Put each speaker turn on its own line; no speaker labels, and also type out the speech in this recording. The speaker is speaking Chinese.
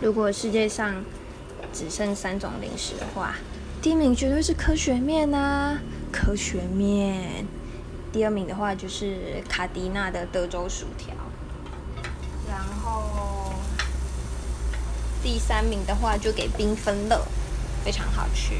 如果世界上只剩三种零食的话，第一名绝对是科学面啊，科学面。第二名的话就是卡迪娜的德州薯条，然后第三名的话就给缤纷乐，非常好吃。